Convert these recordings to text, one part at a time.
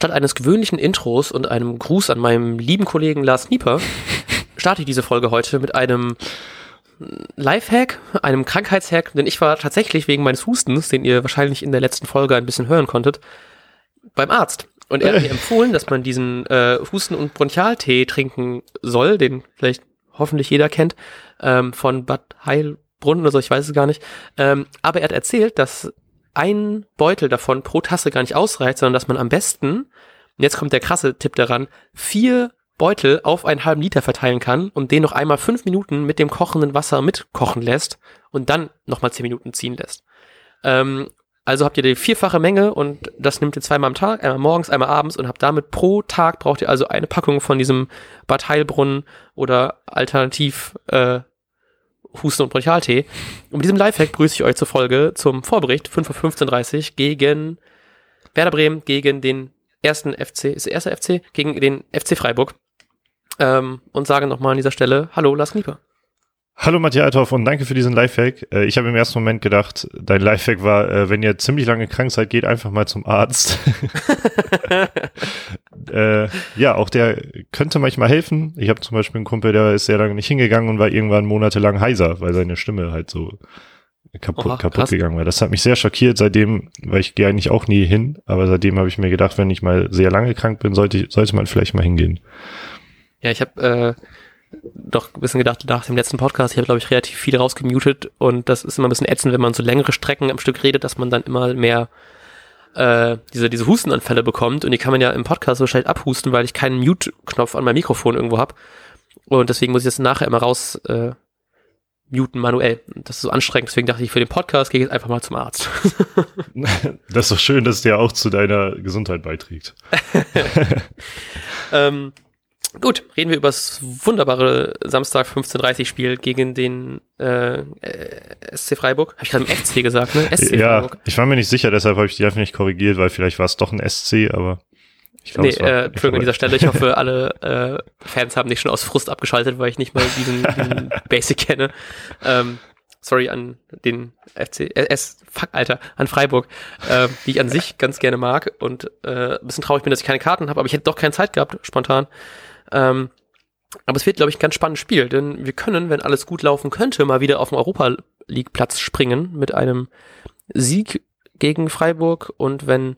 statt eines gewöhnlichen Intros und einem Gruß an meinem lieben Kollegen Lars Nieper starte ich diese Folge heute mit einem Lifehack, einem Krankheitshack, denn ich war tatsächlich wegen meines Hustens, den ihr wahrscheinlich in der letzten Folge ein bisschen hören konntet, beim Arzt. Und er hat mir empfohlen, dass man diesen äh, Husten- und Bronchialtee trinken soll, den vielleicht hoffentlich jeder kennt, ähm, von Bad Heilbrunn oder so, ich weiß es gar nicht. Ähm, aber er hat erzählt, dass ein Beutel davon pro Tasse gar nicht ausreicht, sondern dass man am besten, jetzt kommt der krasse Tipp daran, vier Beutel auf einen halben Liter verteilen kann und den noch einmal fünf Minuten mit dem kochenden Wasser mitkochen lässt und dann nochmal zehn Minuten ziehen lässt. Ähm, also habt ihr die vierfache Menge und das nimmt ihr zweimal am Tag, einmal morgens, einmal abends und habt damit pro Tag braucht ihr also eine Packung von diesem Bad Heilbrunnen oder alternativ äh, Husten- und Bronchialtee. Und mit diesem Lifehack grüße ich euch zur Folge zum Vorbericht 5.15.30 Uhr gegen Werder Bremen, gegen den ersten FC, ist der erste FC, gegen den FC Freiburg. Ähm, und sage nochmal an dieser Stelle, hallo Lars Knieper. Hallo Matthias Althoff und danke für diesen Lifehack. Äh, ich habe im ersten Moment gedacht, dein Lifehack war, äh, wenn ihr ziemlich lange krank seid, geht einfach mal zum Arzt. äh, ja, auch der könnte manchmal helfen. Ich habe zum Beispiel einen Kumpel, der ist sehr lange nicht hingegangen und war irgendwann monatelang heiser, weil seine Stimme halt so kaputt, Oha, kaputt gegangen war. Das hat mich sehr schockiert. Seitdem, weil ich gehe eigentlich auch nie hin, aber seitdem habe ich mir gedacht, wenn ich mal sehr lange krank bin, sollte, sollte man vielleicht mal hingehen. Ja, ich habe äh, doch ein bisschen gedacht, nach dem letzten Podcast, ich habe, glaube ich, relativ viel rausgemutet und das ist immer ein bisschen ätzend, wenn man so längere Strecken am Stück redet, dass man dann immer mehr äh, diese, diese Hustenanfälle bekommt und die kann man ja im Podcast so schnell abhusten, weil ich keinen Mute-Knopf an meinem Mikrofon irgendwo habe. Und deswegen muss ich das nachher immer raus äh, muten manuell. Das ist so anstrengend, deswegen dachte ich, für den Podcast gehe ich jetzt einfach mal zum Arzt. das ist doch schön, dass der auch zu deiner Gesundheit beiträgt. ähm, Gut, reden wir über das wunderbare Samstag 15.30 Spiel gegen den äh, äh SC Freiburg. Habe ich gerade im FC gesagt, ne? SC ja, Freiburg. ich war mir nicht sicher, deshalb habe ich die einfach nicht korrigiert, weil vielleicht war es doch ein SC, aber ich glaube, nee, äh, Entschuldigung an dieser Stelle. Ich hoffe, alle äh, Fans haben nicht schon aus Frust abgeschaltet, weil ich nicht mal diesen, diesen Basic kenne. Ähm, sorry an den FC, äh, S, fuck, Alter, an Freiburg, äh, die ich an sich ganz gerne mag und äh, ein bisschen traurig bin, dass ich keine Karten habe, aber ich hätte doch keine Zeit gehabt, spontan. Ähm, aber es wird, glaube ich, ein ganz spannendes Spiel, denn wir können, wenn alles gut laufen könnte, mal wieder auf den Europa League Platz springen mit einem Sieg gegen Freiburg. Und wenn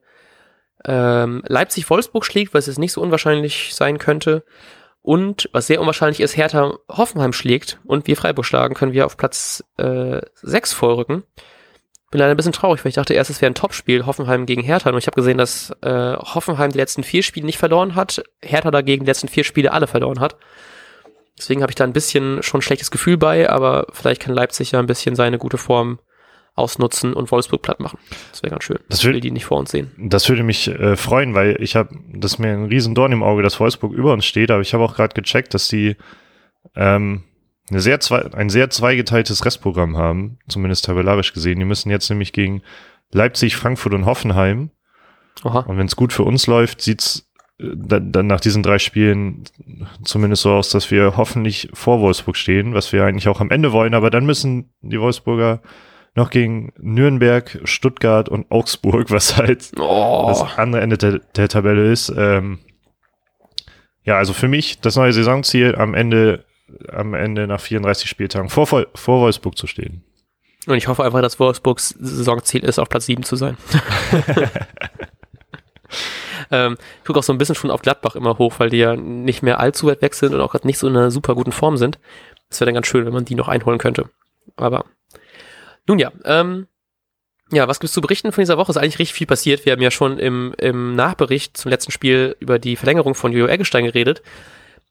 ähm, Leipzig Wolfsburg schlägt, was jetzt nicht so unwahrscheinlich sein könnte, und was sehr unwahrscheinlich ist, Hertha Hoffenheim schlägt und wir Freiburg schlagen, können wir auf Platz äh, 6 vorrücken bin leider ein bisschen traurig, weil ich dachte erst, es wäre ein Topspiel, Hoffenheim gegen Hertha. Und ich habe gesehen, dass äh, Hoffenheim die letzten vier Spiele nicht verloren hat, Hertha dagegen die letzten vier Spiele alle verloren hat. Deswegen habe ich da ein bisschen schon ein schlechtes Gefühl bei, aber vielleicht kann Leipzig ja ein bisschen seine gute Form ausnutzen und Wolfsburg platt machen. Das wäre ganz schön. Das will die nicht vor uns sehen. Das würde mich äh, freuen, weil ich habe, das ist mir ein riesen Dorn im Auge, dass Wolfsburg über uns steht, aber ich habe auch gerade gecheckt, dass die ähm, eine sehr zwei, ein sehr zweigeteiltes Restprogramm haben, zumindest tabellarisch gesehen. Die müssen jetzt nämlich gegen Leipzig, Frankfurt und Hoffenheim. Aha. Und wenn es gut für uns läuft, sieht's äh, dann, dann nach diesen drei Spielen zumindest so aus, dass wir hoffentlich vor Wolfsburg stehen, was wir eigentlich auch am Ende wollen. Aber dann müssen die Wolfsburger noch gegen Nürnberg, Stuttgart und Augsburg, was halt oh. das andere Ende der, der Tabelle ist. Ähm, ja, also für mich das neue Saisonziel am Ende am Ende nach 34 Spieltagen vor, vor Wolfsburg zu stehen. Und ich hoffe einfach, dass Wolfsburgs Saisonziel ist, auf Platz 7 zu sein. ähm, ich gucke auch so ein bisschen schon auf Gladbach immer hoch, weil die ja nicht mehr allzu weit weg sind und auch gerade nicht so in einer super guten Form sind. Das wäre dann ganz schön, wenn man die noch einholen könnte. Aber nun ja, ähm, ja, was gibt's zu berichten von dieser Woche? Ist eigentlich richtig viel passiert. Wir haben ja schon im, im Nachbericht zum letzten Spiel über die Verlängerung von Jojo Eggestein geredet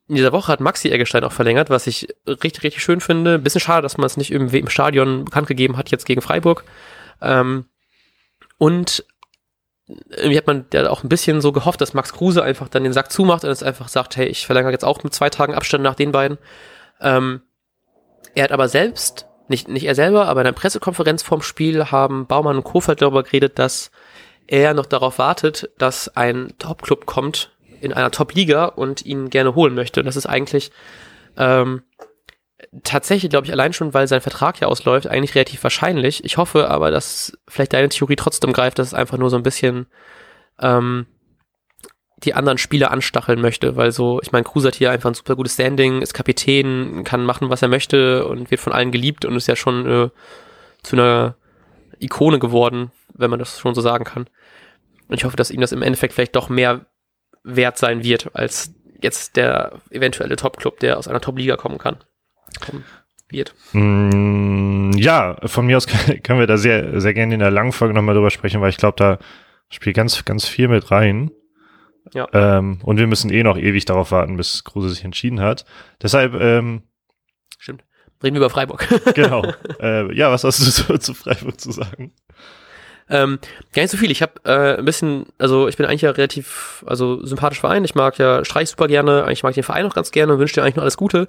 in dieser Woche hat Maxi Eggestein auch verlängert, was ich richtig, richtig schön finde. Bisschen schade, dass man es nicht im Stadion bekannt gegeben hat, jetzt gegen Freiburg. Ähm, und irgendwie hat man ja auch ein bisschen so gehofft, dass Max Kruse einfach dann den Sack zumacht und es einfach sagt, hey, ich verlängere jetzt auch mit zwei Tagen Abstand nach den beiden. Ähm, er hat aber selbst, nicht, nicht er selber, aber in einer Pressekonferenz vorm Spiel haben Baumann und Kofeld darüber geredet, dass er noch darauf wartet, dass ein Topclub kommt, in einer Top-Liga und ihn gerne holen möchte. Und das ist eigentlich ähm, tatsächlich, glaube ich, allein schon, weil sein Vertrag ja ausläuft, eigentlich relativ wahrscheinlich. Ich hoffe aber, dass vielleicht deine Theorie trotzdem greift, dass es einfach nur so ein bisschen ähm, die anderen Spieler anstacheln möchte, weil so, ich meine, Kruse hat hier einfach ein super gutes Standing, ist Kapitän, kann machen, was er möchte und wird von allen geliebt und ist ja schon äh, zu einer Ikone geworden, wenn man das schon so sagen kann. Und ich hoffe, dass ihm das im Endeffekt vielleicht doch mehr wert sein wird, als jetzt der eventuelle Top-Club, der aus einer Top-Liga kommen kann. Kommen wird. Mm, ja, von mir aus können wir da sehr, sehr gerne in der langen Folge nochmal drüber sprechen, weil ich glaube, da spielt ganz, ganz viel mit rein. Ja. Ähm, und wir müssen eh noch ewig darauf warten, bis Kruse sich entschieden hat. Deshalb, ähm, Stimmt. Reden wir über Freiburg. genau. äh, ja, was hast du so zu Freiburg zu sagen? Ähm, gar nicht so viel. Ich habe äh, ein bisschen, also ich bin eigentlich ja relativ, also sympathisch Verein. Ich mag ja Streich super gerne. Eigentlich mag ich den Verein auch ganz gerne und wünsche dir eigentlich nur alles Gute.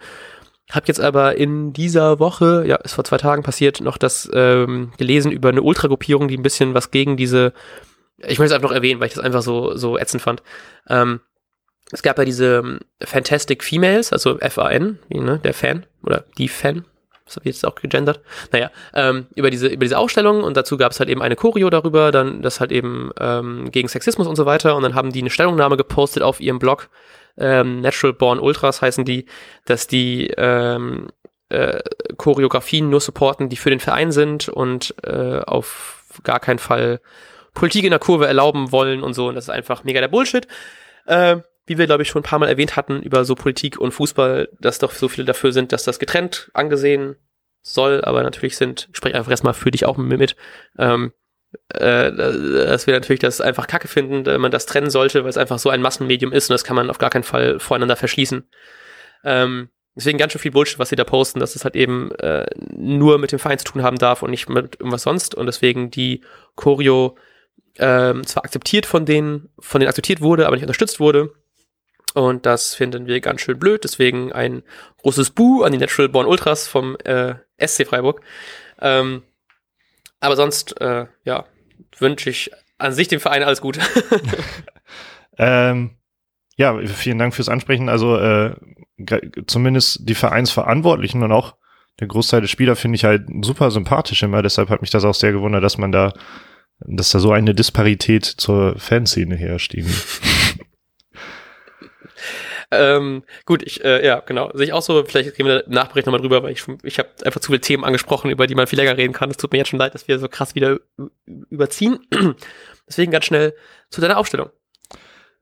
Hab jetzt aber in dieser Woche, ja, ist vor zwei Tagen passiert, noch das ähm, gelesen über eine Ultragruppierung, die ein bisschen was gegen diese, ich möchte es einfach noch erwähnen, weil ich das einfach so, so ätzend fand. Ähm, es gab ja diese ähm, Fantastic Females, also F-A-N, ne, der Fan oder die Fan, das habe ich jetzt auch gegendert. Naja, ähm, über diese über diese Ausstellung und dazu gab es halt eben eine Choreo darüber, dann das halt eben ähm, gegen Sexismus und so weiter und dann haben die eine Stellungnahme gepostet auf ihrem Blog, ähm, Natural Born Ultras heißen die, dass die ähm, äh, Choreografien nur supporten, die für den Verein sind und äh, auf gar keinen Fall Politik in der Kurve erlauben wollen und so. Und das ist einfach mega der Bullshit. Äh, wie wir, glaube ich, schon ein paar Mal erwähnt hatten, über so Politik und Fußball, dass doch so viele dafür sind, dass das getrennt angesehen soll, aber natürlich sind, ich spreche einfach erstmal für dich auch mit, ähm, äh, dass wir natürlich das einfach kacke finden, wenn man das trennen sollte, weil es einfach so ein Massenmedium ist und das kann man auf gar keinen Fall voreinander verschließen. Ähm, deswegen ganz schön viel Bullshit, was sie da posten, dass es halt eben äh, nur mit dem Verein zu tun haben darf und nicht mit irgendwas sonst und deswegen die Choreo ähm, zwar akzeptiert von denen, von denen akzeptiert wurde, aber nicht unterstützt wurde. Und das finden wir ganz schön blöd. Deswegen ein großes Bu an die Natural Born Ultras vom äh, SC Freiburg. Ähm, aber sonst, äh, ja, wünsche ich an sich dem Verein alles Gute. ähm, ja, vielen Dank fürs Ansprechen. Also äh, zumindest die Vereinsverantwortlichen und auch der Großteil der Spieler finde ich halt super sympathisch immer. Deshalb hat mich das auch sehr gewundert, dass man da, dass da so eine Disparität zur Fanszene herrscht. Ähm, gut, ich, äh, ja, genau. Sehe ich auch so, vielleicht gehen wir im Nachbericht nochmal drüber, weil ich, ich habe einfach zu viele Themen angesprochen, über die man viel länger reden kann. Es tut mir jetzt schon leid, dass wir so krass wieder überziehen. Deswegen ganz schnell zu deiner Aufstellung.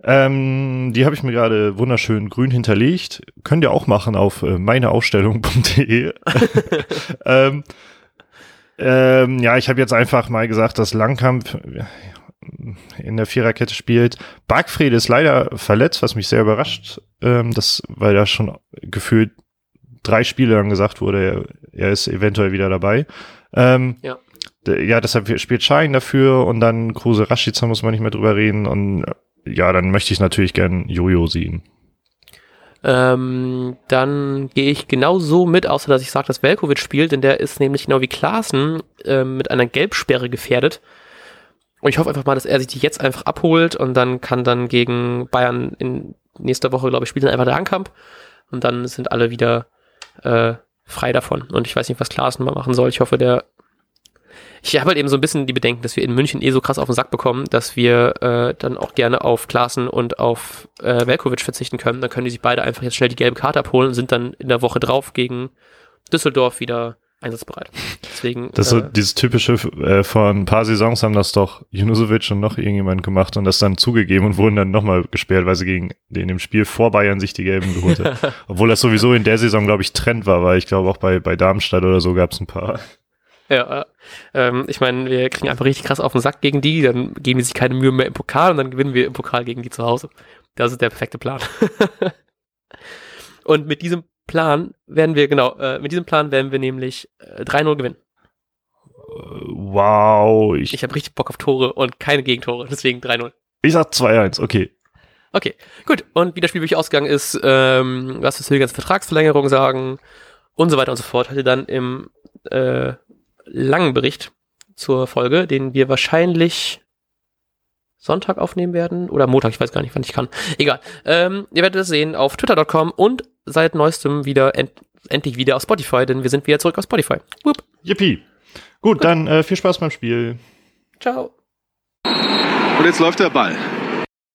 Ähm, die habe ich mir gerade wunderschön grün hinterlegt. Könnt ihr auch machen auf äh, meineaufstellung.de. ähm, ähm, ja, ich habe jetzt einfach mal gesagt, dass Langkamp in der Viererkette spielt. Bargfried ist leider verletzt, was mich sehr überrascht, ähm, das, weil da schon gefühlt drei Spiele lang gesagt wurde, er, er ist eventuell wieder dabei. Ähm, ja. Ja, deshalb spielt Schein dafür und dann Kruse Rashica muss man nicht mehr drüber reden und ja, dann möchte ich natürlich gern Jojo sehen. Ähm, dann gehe ich genau so mit, außer dass ich sage, dass Velkovic spielt, denn der ist nämlich genau wie Klaassen äh, mit einer Gelbsperre gefährdet. Und ich hoffe einfach mal, dass er sich die jetzt einfach abholt und dann kann dann gegen Bayern in nächster Woche, glaube ich, spielt dann einfach der Ankamp und dann sind alle wieder äh, frei davon. Und ich weiß nicht, was Klaassen mal machen soll. Ich hoffe, der. Ich habe halt eben so ein bisschen die Bedenken, dass wir in München eh so krass auf den Sack bekommen, dass wir äh, dann auch gerne auf Klaassen und auf äh, Velkovic verzichten können. Dann können die sich beide einfach jetzt schnell die gelbe Karte abholen und sind dann in der Woche drauf gegen Düsseldorf wieder einsatzbereit. Deswegen. Das ist so äh, dieses typische, äh, vor ein paar Saisons haben das doch Junusovic und noch irgendjemand gemacht und das dann zugegeben und wurden dann nochmal gesperrt, weil sie gegen in dem Spiel vor Bayern sich die Gelben geholt hat. Obwohl das sowieso in der Saison, glaube ich, Trend war, weil ich glaube auch bei, bei Darmstadt oder so gab es ein paar. Ja, ähm, ich meine, wir kriegen einfach richtig krass auf den Sack gegen die, dann geben die sich keine Mühe mehr im Pokal und dann gewinnen wir im Pokal gegen die zu Hause. Das ist der perfekte Plan. und mit diesem Plan werden wir, genau, äh, mit diesem Plan werden wir nämlich äh, 3-0 gewinnen. Wow. Ich, ich habe richtig Bock auf Tore und keine Gegentore, deswegen 3-0. Ich sag 2-1, okay. Okay, gut. Und wie das Spiel wirklich ausgegangen ist, ähm, was wir zu ganzen Vertragsverlängerung sagen und so weiter und so fort, heute dann im äh, langen Bericht zur Folge, den wir wahrscheinlich Sonntag aufnehmen werden oder Montag, ich weiß gar nicht, wann ich kann. Egal. Ähm, ihr werdet es sehen auf twitter.com und seit neuestem wieder end endlich wieder auf Spotify, denn wir sind wieder zurück auf Spotify. Whoop. Yippie. Gut, Gut. dann äh, viel Spaß beim Spiel. Ciao. Und jetzt läuft der Ball.